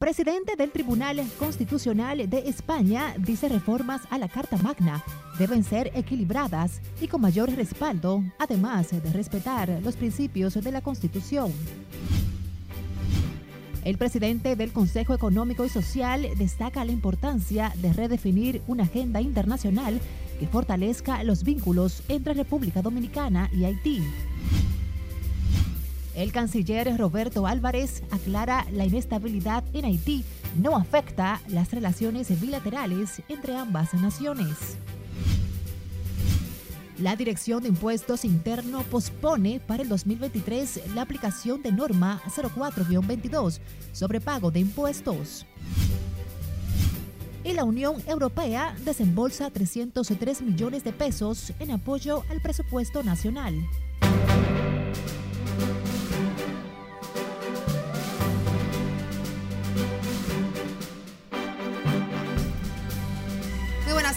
Presidente del Tribunal Constitucional de España dice reformas a la Carta Magna deben ser equilibradas y con mayor respaldo, además de respetar los principios de la Constitución. El presidente del Consejo Económico y Social destaca la importancia de redefinir una agenda internacional que fortalezca los vínculos entre República Dominicana y Haití. El canciller Roberto Álvarez aclara la inestabilidad en Haití no afecta las relaciones bilaterales entre ambas naciones. La Dirección de Impuestos Interno pospone para el 2023 la aplicación de norma 04-22 sobre pago de impuestos. Y la Unión Europea desembolsa 303 millones de pesos en apoyo al presupuesto nacional.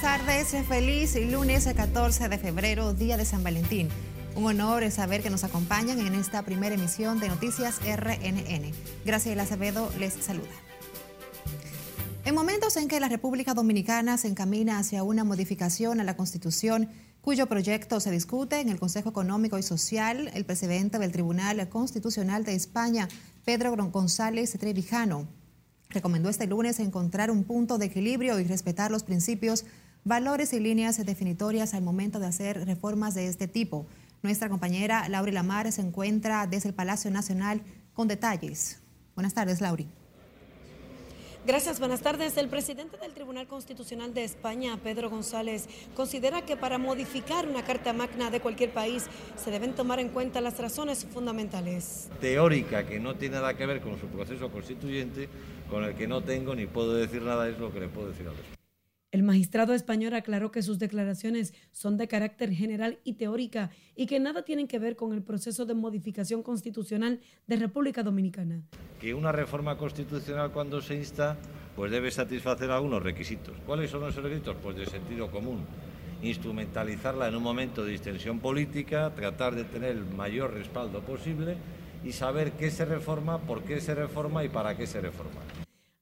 Tardes, feliz lunes 14 de febrero, día de San Valentín. Un honor saber que nos acompañan en esta primera emisión de Noticias RNN. Graciela Acevedo les saluda. En momentos en que la República Dominicana se encamina hacia una modificación a la Constitución, cuyo proyecto se discute en el Consejo Económico y Social, el presidente del Tribunal Constitucional de España, Pedro González Trevijano, recomendó este lunes encontrar un punto de equilibrio y respetar los principios valores y líneas definitorias al momento de hacer reformas de este tipo. Nuestra compañera Lauri Lamar se encuentra desde el Palacio Nacional con detalles. Buenas tardes, Lauri. Gracias, buenas tardes. El presidente del Tribunal Constitucional de España, Pedro González, considera que para modificar una carta magna de cualquier país se deben tomar en cuenta las razones fundamentales. Teórica, que no tiene nada que ver con su proceso constituyente, con el que no tengo ni puedo decir nada, es lo que le puedo decir a los. El magistrado español aclaró que sus declaraciones son de carácter general y teórica y que nada tienen que ver con el proceso de modificación constitucional de República Dominicana. Que una reforma constitucional cuando se insta pues debe satisfacer algunos requisitos. ¿Cuáles son esos requisitos? Pues de sentido común. Instrumentalizarla en un momento de distensión política, tratar de tener el mayor respaldo posible y saber qué se reforma, por qué se reforma y para qué se reforma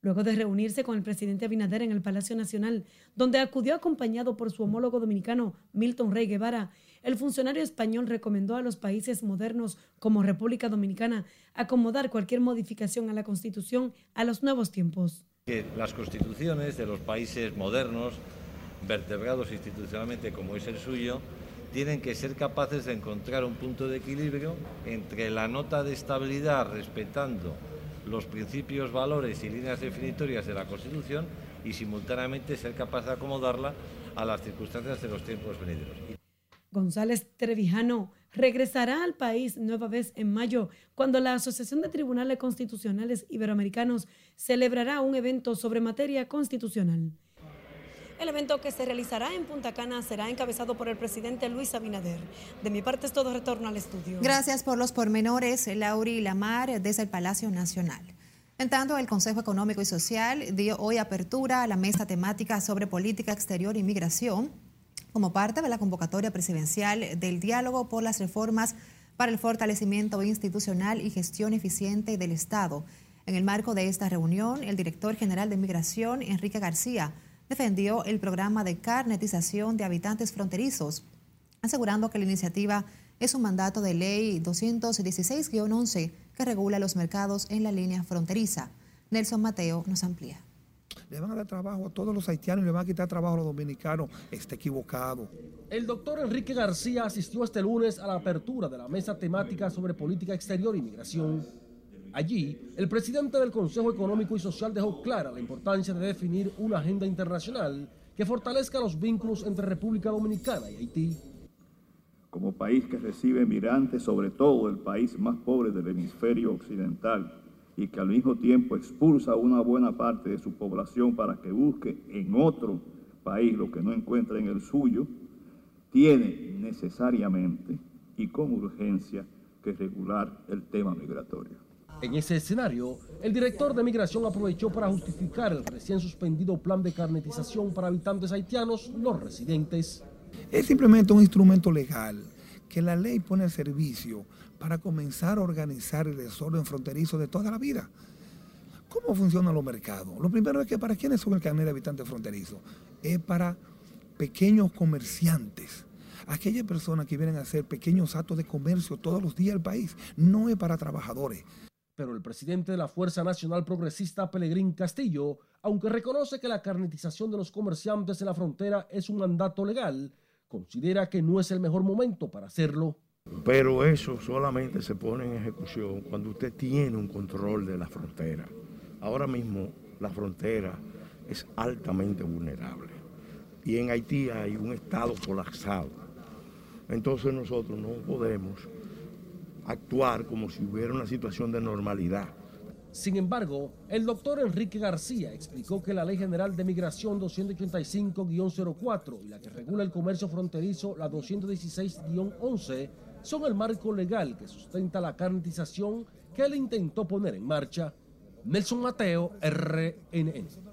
luego de reunirse con el presidente Abinader en el Palacio Nacional, donde acudió acompañado por su homólogo dominicano Milton Rey Guevara. El funcionario español recomendó a los países modernos como República Dominicana acomodar cualquier modificación a la Constitución a los nuevos tiempos. Que las constituciones de los países modernos, vertebrados institucionalmente como es el suyo, tienen que ser capaces de encontrar un punto de equilibrio entre la nota de estabilidad respetando los principios, valores y líneas definitorias de la Constitución y simultáneamente ser capaz de acomodarla a las circunstancias de los tiempos venideros. González Trevijano regresará al país nueva vez en mayo, cuando la Asociación de Tribunales Constitucionales Iberoamericanos celebrará un evento sobre materia constitucional. El evento que se realizará en Punta Cana será encabezado por el presidente Luis Abinader. De mi parte es todo retorno al estudio. Gracias por los pormenores, Lauri Lamar, desde el Palacio Nacional. En tanto, el Consejo Económico y Social dio hoy apertura a la mesa temática sobre política exterior y migración como parte de la convocatoria presidencial del diálogo por las reformas para el fortalecimiento institucional y gestión eficiente del Estado. En el marco de esta reunión, el director general de Migración, Enrique García, defendió el programa de carnetización de habitantes fronterizos, asegurando que la iniciativa es un mandato de ley 216-11 que regula los mercados en la línea fronteriza. Nelson Mateo nos amplía. Le van a dar trabajo a todos los haitianos y le van a quitar trabajo a los dominicanos. Está equivocado. El doctor Enrique García asistió este lunes a la apertura de la mesa temática sobre política exterior y migración Allí, el presidente del Consejo Económico y Social dejó clara la importancia de definir una agenda internacional que fortalezca los vínculos entre República Dominicana y Haití. Como país que recibe migrantes, sobre todo el país más pobre del hemisferio occidental, y que al mismo tiempo expulsa a una buena parte de su población para que busque en otro país lo que no encuentra en el suyo, tiene necesariamente y con urgencia que regular el tema migratorio. En ese escenario, el director de migración aprovechó para justificar el recién suspendido plan de carnetización para habitantes haitianos no residentes. Es simplemente un instrumento legal que la ley pone al servicio para comenzar a organizar el desorden fronterizo de toda la vida. ¿Cómo funcionan los mercados? Lo primero es que para quiénes son el carnet de habitante fronterizo. Es para pequeños comerciantes, aquellas personas que vienen a hacer pequeños actos de comercio todos los días del país. No es para trabajadores. Pero el presidente de la Fuerza Nacional Progresista, Pelegrín Castillo, aunque reconoce que la carnetización de los comerciantes en la frontera es un mandato legal, considera que no es el mejor momento para hacerlo. Pero eso solamente se pone en ejecución cuando usted tiene un control de la frontera. Ahora mismo la frontera es altamente vulnerable y en Haití hay un estado colapsado. Entonces nosotros no podemos actuar como si hubiera una situación de normalidad. Sin embargo, el doctor Enrique García explicó que la Ley General de Migración 285-04 y la que regula el comercio fronterizo, la 216-11, son el marco legal que sustenta la carnetización que él intentó poner en marcha. Nelson Mateo, RNN.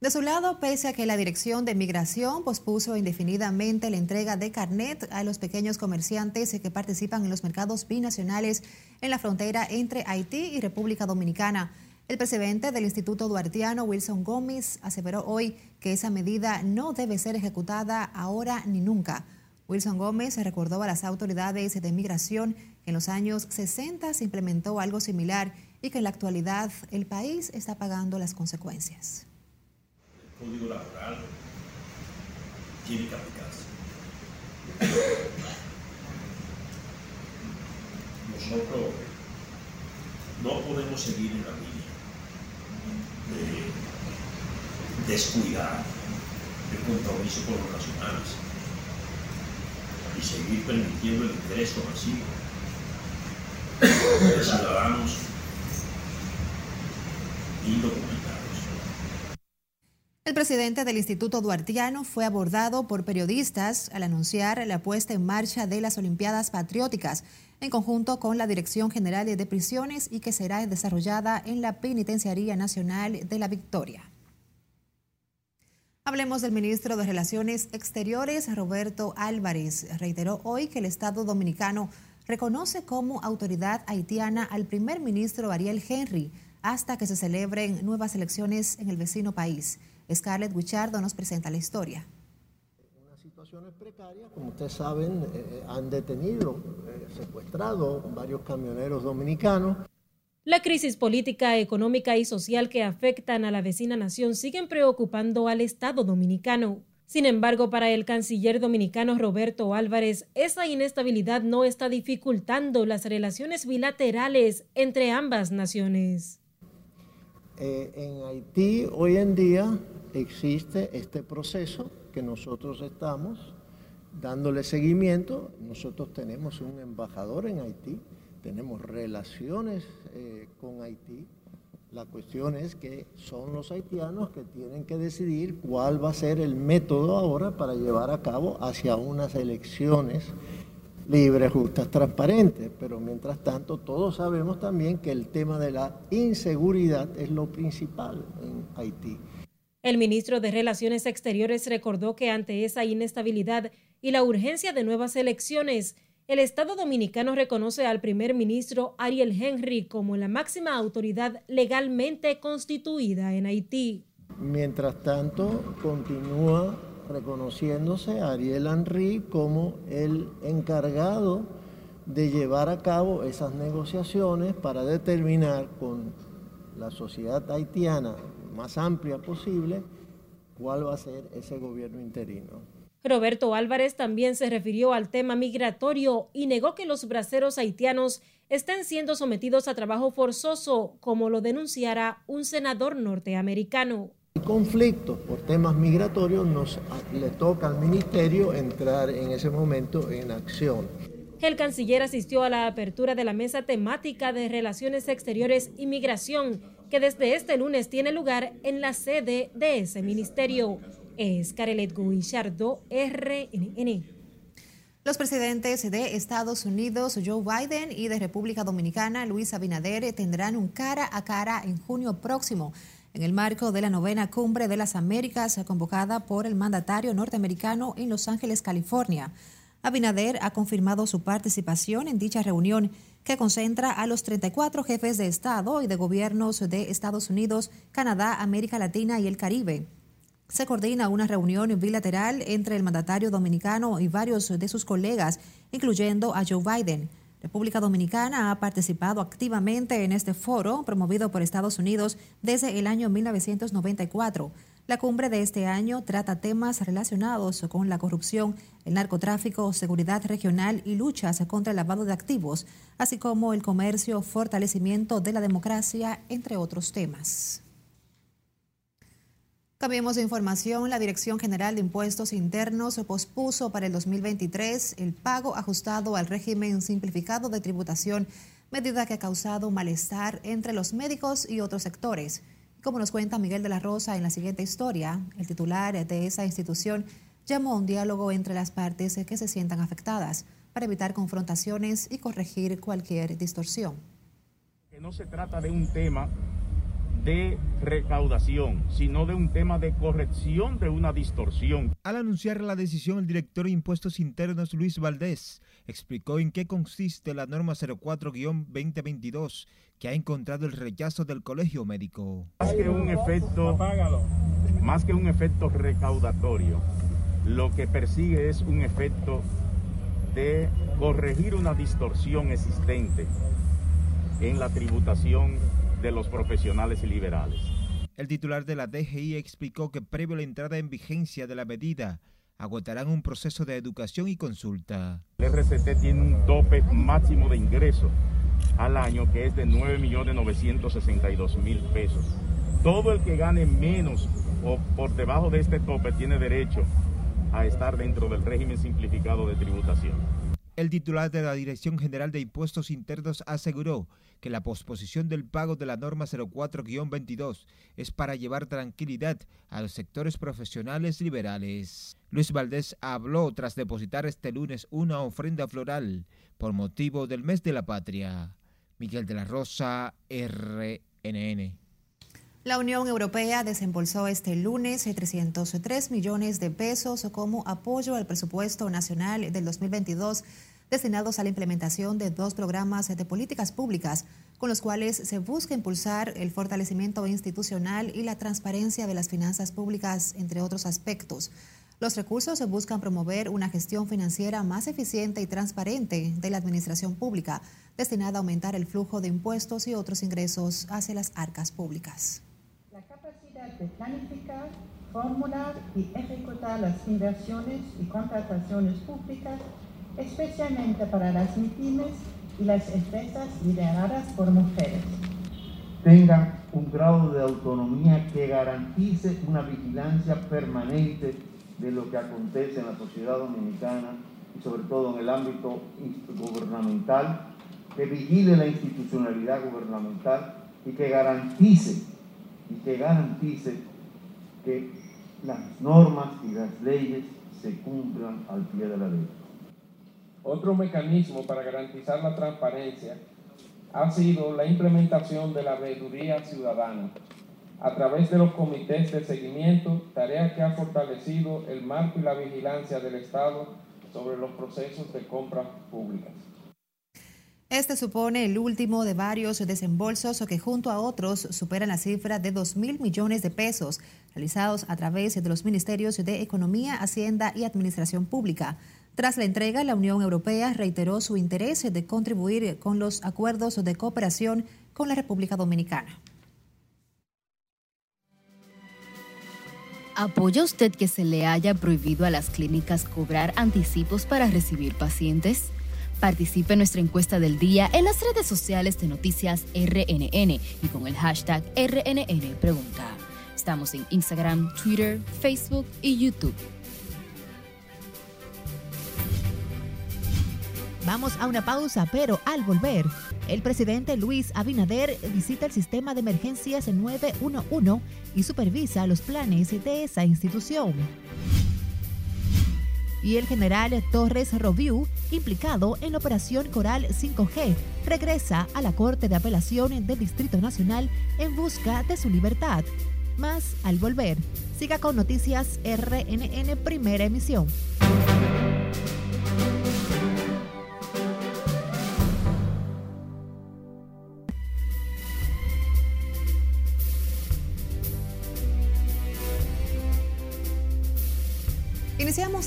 De su lado, pese a que la Dirección de Migración pospuso indefinidamente la entrega de carnet a los pequeños comerciantes que participan en los mercados binacionales en la frontera entre Haití y República Dominicana, el presidente del Instituto Duartiano, Wilson Gómez, aseveró hoy que esa medida no debe ser ejecutada ahora ni nunca. Wilson Gómez recordó a las autoridades de migración que en los años 60 se implementó algo similar y que en la actualidad el país está pagando las consecuencias. Código laboral tiene que aplicarse. Nosotros no podemos seguir en la línea de descuidar el compromiso con los nacionales y seguir permitiendo el ingreso masivo de ciudadanos indocumentados. El presidente del Instituto Duartiano fue abordado por periodistas al anunciar la puesta en marcha de las Olimpiadas Patrióticas en conjunto con la Dirección General de Prisiones y que será desarrollada en la Penitenciaría Nacional de la Victoria. Hablemos del ministro de Relaciones Exteriores, Roberto Álvarez. Reiteró hoy que el Estado dominicano reconoce como autoridad haitiana al primer ministro Ariel Henry hasta que se celebren nuevas elecciones en el vecino país. Scarlett Guichardo nos presenta la historia. Unas situaciones precarias, como ustedes saben, eh, eh, han detenido, eh, secuestrado varios camioneros dominicanos. La crisis política, económica y social que afectan a la vecina nación siguen preocupando al Estado dominicano. Sin embargo, para el canciller dominicano Roberto Álvarez, esa inestabilidad no está dificultando las relaciones bilaterales entre ambas naciones. Eh, en Haití hoy en día existe este proceso que nosotros estamos dándole seguimiento. Nosotros tenemos un embajador en Haití tenemos relaciones eh, con Haití. La cuestión es que son los haitianos que tienen que decidir cuál va a ser el método ahora para llevar a cabo hacia unas elecciones libres, justas, transparentes. Pero mientras tanto, todos sabemos también que el tema de la inseguridad es lo principal en Haití. El ministro de Relaciones Exteriores recordó que ante esa inestabilidad y la urgencia de nuevas elecciones, el Estado dominicano reconoce al primer ministro Ariel Henry como la máxima autoridad legalmente constituida en Haití. Mientras tanto, continúa reconociéndose a Ariel Henry como el encargado de llevar a cabo esas negociaciones para determinar con la sociedad haitiana más amplia posible cuál va a ser ese gobierno interino. Roberto Álvarez también se refirió al tema migratorio y negó que los braceros haitianos estén siendo sometidos a trabajo forzoso, como lo denunciara un senador norteamericano. El conflicto por temas migratorios nos le toca al ministerio entrar en ese momento en acción. El canciller asistió a la apertura de la mesa temática de Relaciones Exteriores y Migración, que desde este lunes tiene lugar en la sede de ese ministerio es Carelet Guillardo, RNN. Los presidentes de Estados Unidos, Joe Biden, y de República Dominicana, Luis Abinader, tendrán un cara a cara en junio próximo, en el marco de la novena cumbre de las Américas convocada por el mandatario norteamericano en Los Ángeles, California. Abinader ha confirmado su participación en dicha reunión que concentra a los 34 jefes de Estado y de gobiernos de Estados Unidos, Canadá, América Latina y el Caribe. Se coordina una reunión bilateral entre el mandatario dominicano y varios de sus colegas, incluyendo a Joe Biden. República Dominicana ha participado activamente en este foro promovido por Estados Unidos desde el año 1994. La cumbre de este año trata temas relacionados con la corrupción, el narcotráfico, seguridad regional y luchas contra el lavado de activos, así como el comercio, fortalecimiento de la democracia, entre otros temas. Cambiemos de información. La Dirección General de Impuestos Internos pospuso para el 2023 el pago ajustado al régimen simplificado de tributación, medida que ha causado malestar entre los médicos y otros sectores. Como nos cuenta Miguel de la Rosa en la siguiente historia, el titular de esa institución llamó a un diálogo entre las partes que se sientan afectadas para evitar confrontaciones y corregir cualquier distorsión. no se trata de un tema de recaudación, sino de un tema de corrección de una distorsión. Al anunciar la decisión, el director de Impuestos Internos, Luis Valdés, explicó en qué consiste la norma 04-2022 que ha encontrado el rechazo del Colegio Médico. Más que un efecto, más que un efecto recaudatorio, lo que persigue es un efecto de corregir una distorsión existente en la tributación de los profesionales liberales. El titular de la DGI explicó que previo a la entrada en vigencia de la medida, agotarán un proceso de educación y consulta. El RCT tiene un tope máximo de ingreso al año que es de 9.962.000 pesos. Todo el que gane menos o por debajo de este tope tiene derecho a estar dentro del régimen simplificado de tributación. El titular de la Dirección General de Impuestos Internos aseguró que la posposición del pago de la norma 04-22 es para llevar tranquilidad a los sectores profesionales liberales. Luis Valdés habló tras depositar este lunes una ofrenda floral por motivo del mes de la patria. Miguel de la Rosa, RNN. La Unión Europea desembolsó este lunes 303 millones de pesos como apoyo al presupuesto nacional del 2022 destinados a la implementación de dos programas de políticas públicas con los cuales se busca impulsar el fortalecimiento institucional y la transparencia de las finanzas públicas, entre otros aspectos. Los recursos se buscan promover una gestión financiera más eficiente y transparente de la administración pública, destinada a aumentar el flujo de impuestos y otros ingresos hacia las arcas públicas de planificar, formular y ejecutar las inversiones y contrataciones públicas, especialmente para las MIPIMES y las empresas lideradas por mujeres. Tengan un grado de autonomía que garantice una vigilancia permanente de lo que acontece en la sociedad dominicana y sobre todo en el ámbito gubernamental, que vigile la institucionalidad gubernamental y que garantice y que garantice que las normas y las leyes se cumplan al pie de la ley. Otro mecanismo para garantizar la transparencia ha sido la implementación de la veeduría ciudadana a través de los comités de seguimiento, tarea que ha fortalecido el marco y la vigilancia del Estado sobre los procesos de compras públicas. Este supone el último de varios desembolsos que junto a otros superan la cifra de 2 mil millones de pesos realizados a través de los ministerios de Economía, Hacienda y Administración Pública. Tras la entrega, la Unión Europea reiteró su interés de contribuir con los acuerdos de cooperación con la República Dominicana. ¿Apoya usted que se le haya prohibido a las clínicas cobrar anticipos para recibir pacientes? Participe en nuestra encuesta del día en las redes sociales de Noticias RNN y con el hashtag RNN Pregunta. Estamos en Instagram, Twitter, Facebook y YouTube. Vamos a una pausa, pero al volver, el presidente Luis Abinader visita el sistema de emergencias 911 y supervisa los planes de esa institución y el general Torres Roviu, implicado en la operación Coral 5G, regresa a la Corte de Apelación del Distrito Nacional en busca de su libertad. Más al volver. Siga con Noticias RNN Primera Emisión.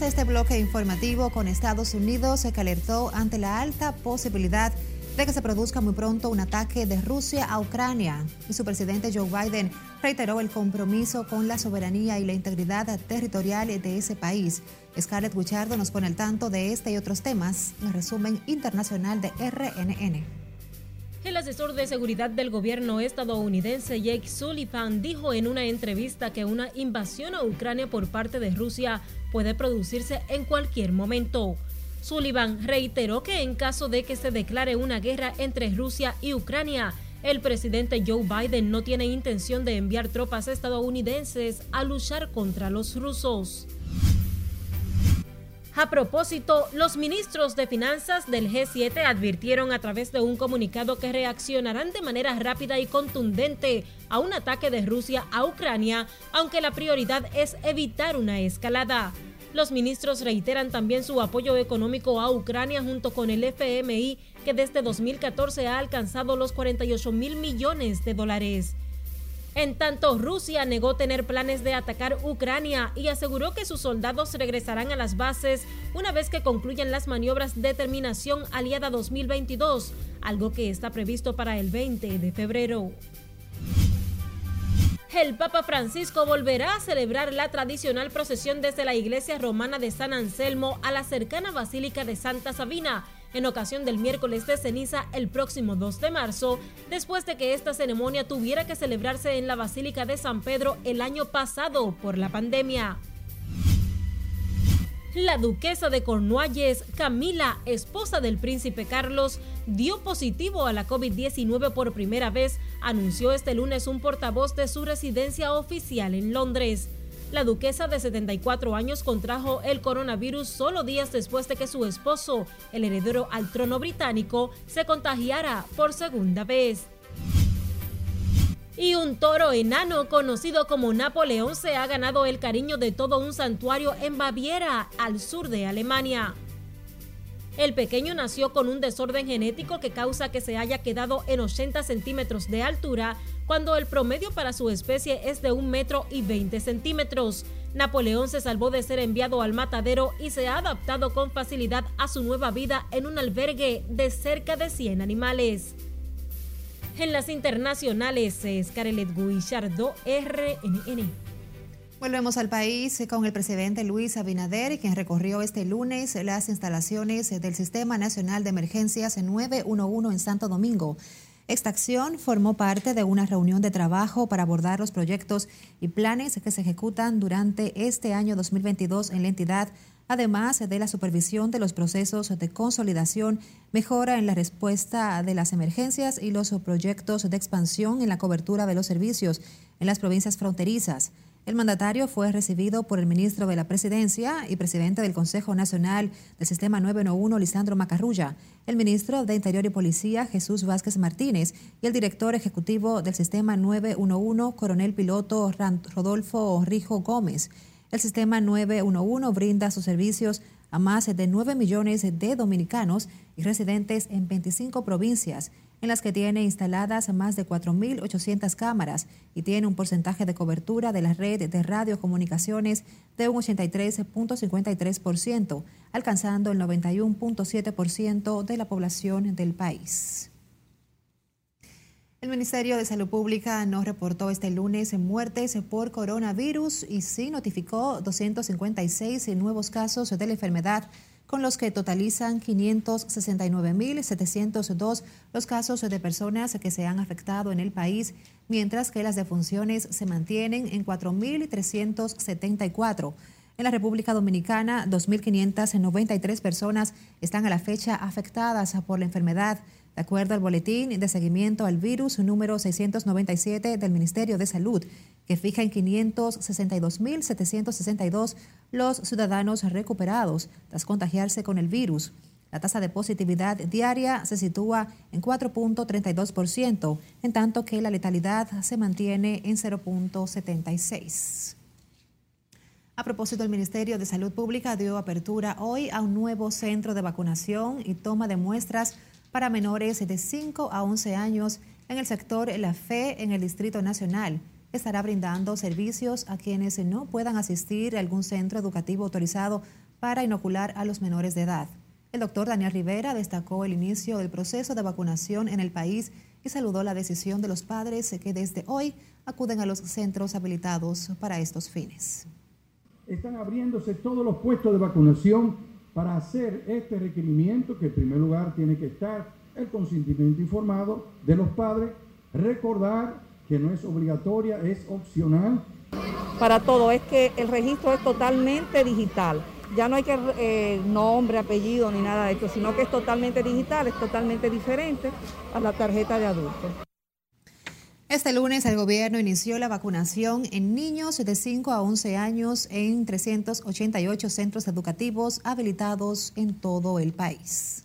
Este bloque informativo con Estados Unidos que alertó ante la alta posibilidad de que se produzca muy pronto un ataque de Rusia a Ucrania. Y su presidente Joe Biden reiteró el compromiso con la soberanía y la integridad territorial de ese país. Scarlett Guichardo nos pone al tanto de este y otros temas en el resumen internacional de RNN. El asesor de seguridad del gobierno estadounidense Jake Sullivan dijo en una entrevista que una invasión a Ucrania por parte de Rusia puede producirse en cualquier momento. Sullivan reiteró que en caso de que se declare una guerra entre Rusia y Ucrania, el presidente Joe Biden no tiene intención de enviar tropas estadounidenses a luchar contra los rusos. A propósito, los ministros de finanzas del G7 advirtieron a través de un comunicado que reaccionarán de manera rápida y contundente a un ataque de Rusia a Ucrania, aunque la prioridad es evitar una escalada. Los ministros reiteran también su apoyo económico a Ucrania junto con el FMI, que desde 2014 ha alcanzado los 48 mil millones de dólares. En tanto, Rusia negó tener planes de atacar Ucrania y aseguró que sus soldados regresarán a las bases una vez que concluyan las maniobras de terminación aliada 2022, algo que está previsto para el 20 de febrero. El Papa Francisco volverá a celebrar la tradicional procesión desde la iglesia romana de San Anselmo a la cercana Basílica de Santa Sabina, en ocasión del miércoles de ceniza el próximo 2 de marzo, después de que esta ceremonia tuviera que celebrarse en la Basílica de San Pedro el año pasado por la pandemia. La duquesa de Cornualles, Camila, esposa del príncipe Carlos, dio positivo a la COVID-19 por primera vez, anunció este lunes un portavoz de su residencia oficial en Londres. La duquesa de 74 años contrajo el coronavirus solo días después de que su esposo, el heredero al trono británico, se contagiara por segunda vez y un toro enano conocido como Napoleón se ha ganado el cariño de todo un santuario en Baviera, al sur de Alemania. El pequeño nació con un desorden genético que causa que se haya quedado en 80 centímetros de altura, cuando el promedio para su especie es de un metro y 20 centímetros. Napoleón se salvó de ser enviado al matadero y se ha adaptado con facilidad a su nueva vida en un albergue de cerca de 100 animales. En las internacionales, Scarlett Guillardo, RNN. Volvemos al país con el presidente Luis Abinader, quien recorrió este lunes las instalaciones del Sistema Nacional de Emergencias 911 en Santo Domingo. Esta acción formó parte de una reunión de trabajo para abordar los proyectos y planes que se ejecutan durante este año 2022 en la entidad además de la supervisión de los procesos de consolidación, mejora en la respuesta de las emergencias y los proyectos de expansión en la cobertura de los servicios en las provincias fronterizas. El mandatario fue recibido por el ministro de la Presidencia y presidente del Consejo Nacional del Sistema 911, Lisandro Macarrulla, el ministro de Interior y Policía, Jesús Vázquez Martínez, y el director ejecutivo del Sistema 911, coronel piloto Rodolfo Rijo Gómez. El sistema 911 brinda sus servicios a más de 9 millones de dominicanos y residentes en 25 provincias, en las que tiene instaladas más de 4.800 cámaras y tiene un porcentaje de cobertura de la red de radiocomunicaciones de un 83.53%, alcanzando el 91.7% de la población del país. El Ministerio de Salud Pública no reportó este lunes muertes por coronavirus y sí notificó 256 nuevos casos de la enfermedad, con los que totalizan 569.702 los casos de personas que se han afectado en el país, mientras que las defunciones se mantienen en 4.374. En la República Dominicana, 2.593 personas están a la fecha afectadas por la enfermedad. De acuerdo al boletín de seguimiento al virus número 697 del Ministerio de Salud, que fija en 562.762 los ciudadanos recuperados tras contagiarse con el virus. La tasa de positividad diaria se sitúa en 4.32%, en tanto que la letalidad se mantiene en 0.76. A propósito, el Ministerio de Salud Pública dio apertura hoy a un nuevo centro de vacunación y toma de muestras para menores de 5 a 11 años en el sector La Fe en el Distrito Nacional. estará brindando servicios a quienes no puedan asistir a algún centro educativo autorizado para inocular a los menores de edad. El doctor Daniel Rivera destacó el inicio del proceso de vacunación en el país y saludó la decisión de los padres que desde hoy acuden a los centros habilitados para estos fines. Están abriéndose todos los puestos de vacunación para hacer este requerimiento que en primer lugar tiene que estar el consentimiento informado de los padres, recordar que no es obligatoria, es opcional. Para todo es que el registro es totalmente digital. Ya no hay que eh, nombre, apellido ni nada de esto, sino que es totalmente digital, es totalmente diferente a la tarjeta de adulto. Este lunes el gobierno inició la vacunación en niños de 5 a 11 años en 388 centros educativos habilitados en todo el país.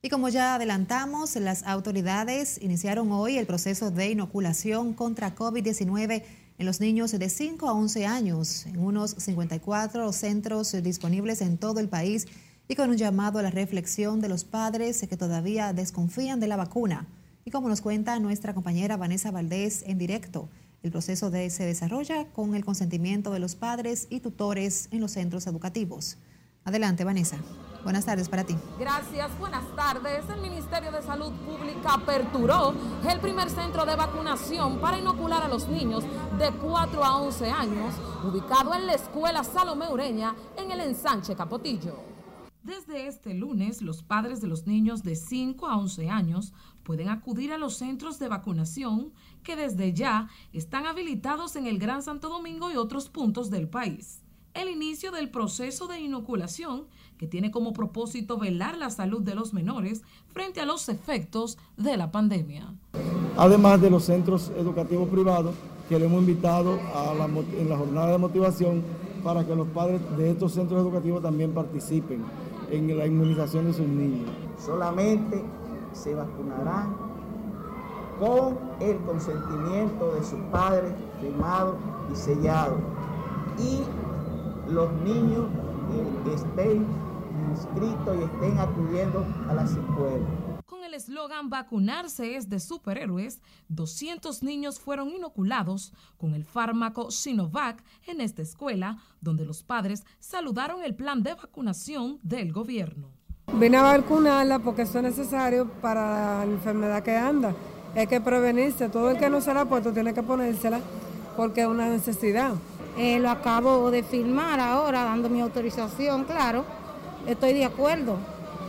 Y como ya adelantamos, las autoridades iniciaron hoy el proceso de inoculación contra COVID-19 en los niños de 5 a 11 años, en unos 54 centros disponibles en todo el país y con un llamado a la reflexión de los padres que todavía desconfían de la vacuna. Y como nos cuenta nuestra compañera Vanessa Valdés en directo, el proceso de, se desarrolla con el consentimiento de los padres y tutores en los centros educativos. Adelante, Vanessa. Buenas tardes para ti. Gracias, buenas tardes. El Ministerio de Salud Pública aperturó el primer centro de vacunación para inocular a los niños de 4 a 11 años, ubicado en la Escuela Salomé Ureña, en el ensanche Capotillo. Desde este lunes, los padres de los niños de 5 a 11 años pueden acudir a los centros de vacunación que desde ya están habilitados en el Gran Santo Domingo y otros puntos del país. El inicio del proceso de inoculación que tiene como propósito velar la salud de los menores frente a los efectos de la pandemia. Además de los centros educativos privados que le hemos invitado a en la jornada de motivación para que los padres de estos centros educativos también participen en la inmunización de sus niños. Solamente se vacunarán con el consentimiento de sus padres, firmado y sellado. Y los niños que estén inscritos y estén acudiendo a las escuelas. Eslogan Vacunarse es de superhéroes, 200 niños fueron inoculados con el fármaco Sinovac en esta escuela, donde los padres saludaron el plan de vacunación del gobierno. Vine a vacunarla porque eso es necesario para la enfermedad que anda. Hay que prevenirse. Todo el que no se la ha puesto tiene que ponérsela porque es una necesidad. Eh, lo acabo de firmar ahora, dando mi autorización, claro estoy de acuerdo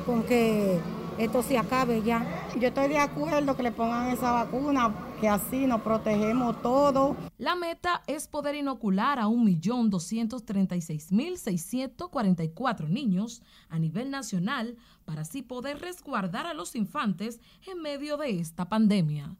con que esto se acabe ya. Yo estoy de acuerdo que le pongan esa vacuna, que así nos protegemos todos. La meta es poder inocular a 1.236.644 niños a nivel nacional para así poder resguardar a los infantes en medio de esta pandemia.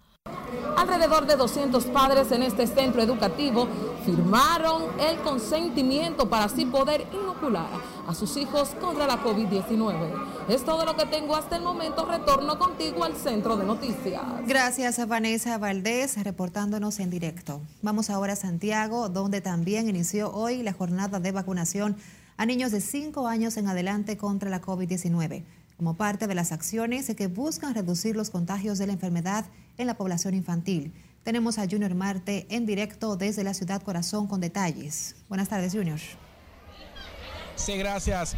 Alrededor de 200 padres en este centro educativo firmaron el consentimiento para así poder inocular a sus hijos contra la COVID-19. Es todo lo que tengo hasta el momento. Retorno contigo al centro de noticias. Gracias a Vanessa Valdés reportándonos en directo. Vamos ahora a Santiago, donde también inició hoy la jornada de vacunación a niños de 5 años en adelante contra la COVID-19 como parte de las acciones que buscan reducir los contagios de la enfermedad en la población infantil. Tenemos a Junior Marte en directo desde la ciudad Corazón con detalles. Buenas tardes, Junior. Sí, gracias.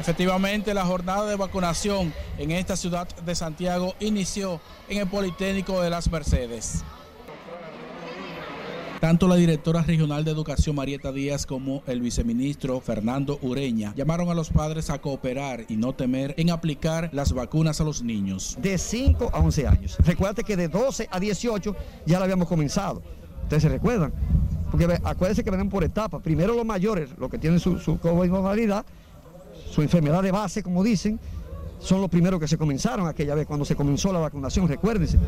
Efectivamente, la jornada de vacunación en esta ciudad de Santiago inició en el Politécnico de las Mercedes. Tanto la directora regional de educación Marieta Díaz como el viceministro Fernando Ureña llamaron a los padres a cooperar y no temer en aplicar las vacunas a los niños. De 5 a 11 años. Recuerda que de 12 a 18 ya lo habíamos comenzado. Ustedes se recuerdan. Porque acuérdense que vienen por etapas. Primero los mayores, los que tienen su, su comorbilidad, su enfermedad de base, como dicen, son los primeros que se comenzaron aquella vez cuando se comenzó la vacunación, recuérdense.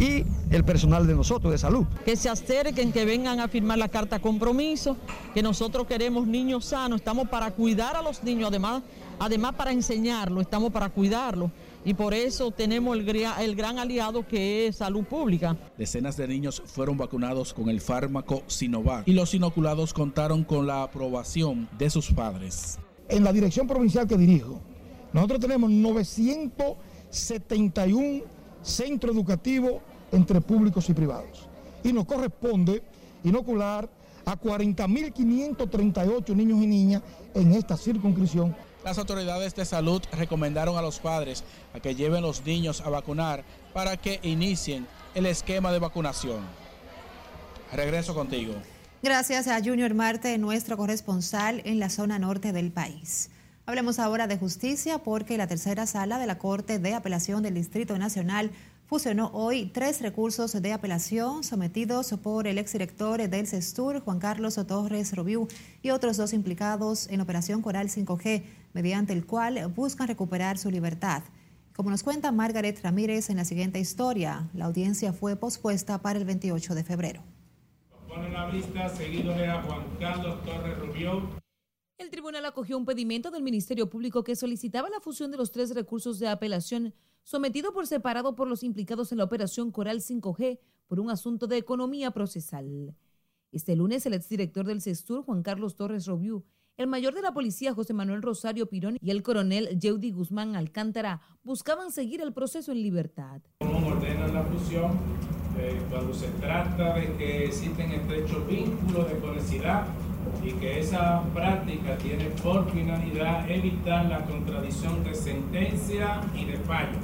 Y el personal de nosotros, de salud. Que se acerquen, que vengan a firmar la carta compromiso, que nosotros queremos niños sanos, estamos para cuidar a los niños, además, además para enseñarlos, estamos para cuidarlos. Y por eso tenemos el, el gran aliado que es salud pública. Decenas de niños fueron vacunados con el fármaco Sinovac y los inoculados contaron con la aprobación de sus padres. En la dirección provincial que dirijo, nosotros tenemos 971 centros educativos entre públicos y privados. y nos corresponde inocular a 40.538 niños y niñas en esta circunscripción. Las autoridades de salud recomendaron a los padres a que lleven los niños a vacunar para que inicien el esquema de vacunación. Regreso contigo. Gracias a Junior Marte, nuestro corresponsal en la zona norte del país. Hablemos ahora de justicia porque la tercera sala de la Corte de Apelación del Distrito Nacional fusionó hoy tres recursos de apelación sometidos por el exdirector del CESTUR, Juan Carlos Torres Robiú, y otros dos implicados en Operación Coral 5G, mediante el cual buscan recuperar su libertad. Como nos cuenta Margaret Ramírez en la siguiente historia, la audiencia fue pospuesta para el 28 de febrero. la lista, seguido Juan Carlos Torres El tribunal acogió un pedimento del Ministerio Público que solicitaba la fusión de los tres recursos de apelación sometido por separado por los implicados en la operación Coral 5G por un asunto de economía procesal. Este lunes, el exdirector del CESTUR, Juan Carlos Torres Robiú, el mayor de la policía, José Manuel Rosario Pirón, y el coronel Yeudi Guzmán Alcántara buscaban seguir el proceso en libertad. ¿Cómo ordenan la fusión? Eh, cuando se trata de que existen estrechos vínculos de conexidad y que esa práctica tiene por finalidad evitar la contradicción de sentencia y de fallo.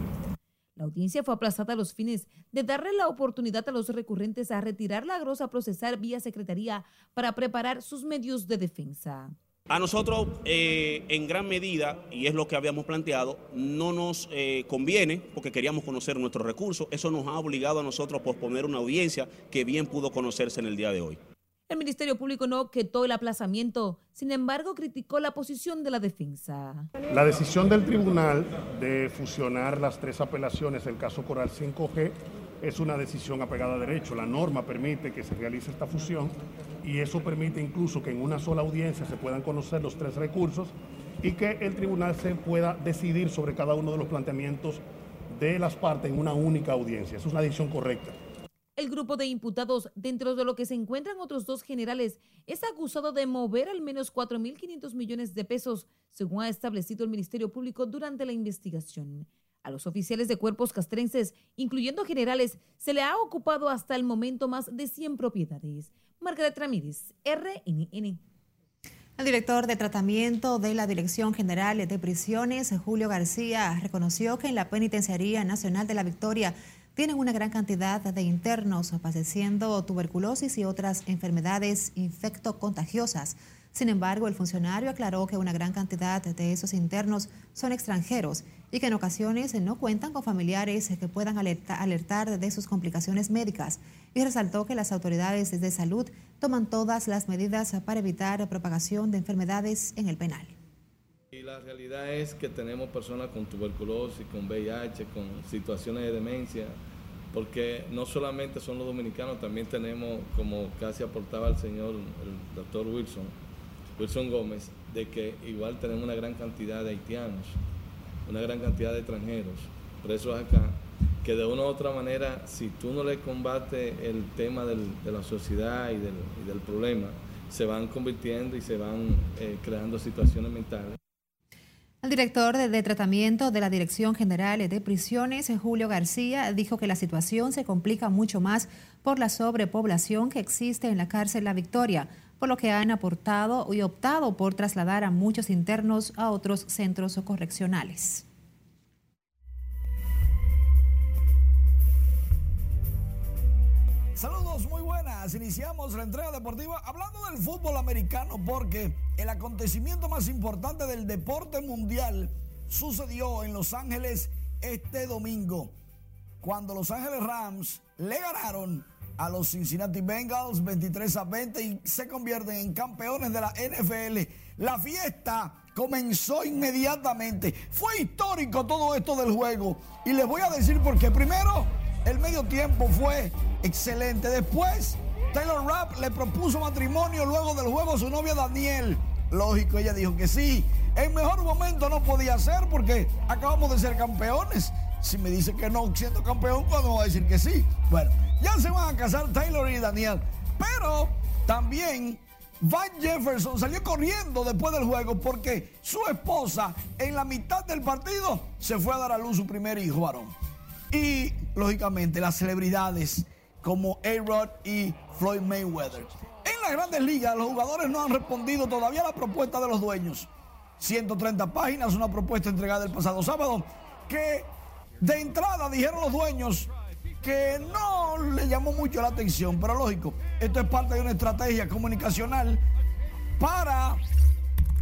La audiencia fue aplazada a los fines de darle la oportunidad a los recurrentes a retirar la grosa procesar vía secretaría para preparar sus medios de defensa. A nosotros, eh, en gran medida, y es lo que habíamos planteado, no nos eh, conviene porque queríamos conocer nuestros recursos. Eso nos ha obligado a nosotros a posponer una audiencia que bien pudo conocerse en el día de hoy. El Ministerio Público no quitó el aplazamiento, sin embargo criticó la posición de la defensa. La decisión del tribunal de fusionar las tres apelaciones del caso Coral 5G es una decisión apegada a derecho. La norma permite que se realice esta fusión y eso permite incluso que en una sola audiencia se puedan conocer los tres recursos y que el tribunal se pueda decidir sobre cada uno de los planteamientos de las partes en una única audiencia. Es una decisión correcta. El grupo de imputados, dentro de lo que se encuentran otros dos generales, es acusado de mover al menos 4.500 millones de pesos, según ha establecido el Ministerio Público durante la investigación. A los oficiales de cuerpos castrenses, incluyendo generales, se le ha ocupado hasta el momento más de 100 propiedades. Margaret Ramírez, RNN. El director de tratamiento de la Dirección General de Prisiones, Julio García, reconoció que en la Penitenciaría Nacional de la Victoria tienen una gran cantidad de internos padeciendo tuberculosis y otras enfermedades infectocontagiosas. Sin embargo, el funcionario aclaró que una gran cantidad de esos internos son extranjeros y que en ocasiones no cuentan con familiares que puedan alertar de sus complicaciones médicas y resaltó que las autoridades de salud toman todas las medidas para evitar propagación de enfermedades en el penal. Y la realidad es que tenemos personas con tuberculosis, con VIH, con situaciones de demencia, porque no solamente son los dominicanos, también tenemos, como casi aportaba el señor, el doctor Wilson, Wilson Gómez, de que igual tenemos una gran cantidad de haitianos, una gran cantidad de extranjeros, presos acá, que de una u otra manera, si tú no le combates el tema de la sociedad y del, problema, se van convirtiendo y se van eh, creando situaciones mentales. El director de, tratamiento de la Dirección General de Prisiones, Julio García, dijo que la situación se complica mucho más por la sobrepoblación que existe en la cárcel La Victoria, por lo que han aportado y optado por trasladar a muchos internos a otros centros correccionales. Saludos, muy buenas. Iniciamos la entrega deportiva hablando del fútbol americano porque el acontecimiento más importante del deporte mundial sucedió en Los Ángeles este domingo, cuando Los Ángeles Rams le ganaron a los Cincinnati Bengals 23 a 20 y se convierten en campeones de la NFL. La fiesta comenzó inmediatamente. Fue histórico todo esto del juego y les voy a decir por qué. Primero, el medio tiempo fue excelente. Después, Taylor Rapp le propuso matrimonio luego del juego a su novia Daniel. Lógico, ella dijo que sí. En mejor momento no podía ser porque acabamos de ser campeones. Si me dice que no siendo campeón, ¿cuándo va a decir que sí? Bueno, ya se van a casar Taylor y Daniel. Pero también Van Jefferson salió corriendo después del juego porque su esposa en la mitad del partido se fue a dar a luz su primer hijo varón. Y lógicamente las celebridades como A-Rod y Floyd Mayweather. En las grandes ligas, los jugadores no han respondido todavía a la propuesta de los dueños. 130 páginas, una propuesta entregada el pasado sábado, que de entrada dijeron los dueños que no le llamó mucho la atención, pero lógico, esto es parte de una estrategia comunicacional para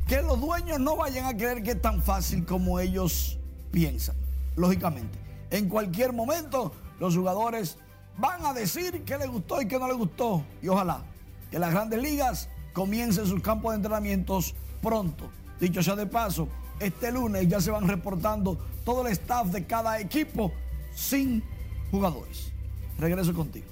que los dueños no vayan a creer que es tan fácil como ellos piensan, lógicamente. En cualquier momento, los jugadores van a decir qué les gustó y qué no les gustó, y ojalá que las grandes ligas comiencen sus campos de entrenamientos pronto. Dicho sea de paso, este lunes ya se van reportando todo el staff de cada equipo sin jugadores. Regreso contigo.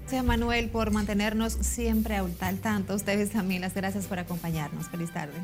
Gracias Manuel por mantenernos siempre al tanto. Ustedes también las gracias por acompañarnos. Feliz tarde.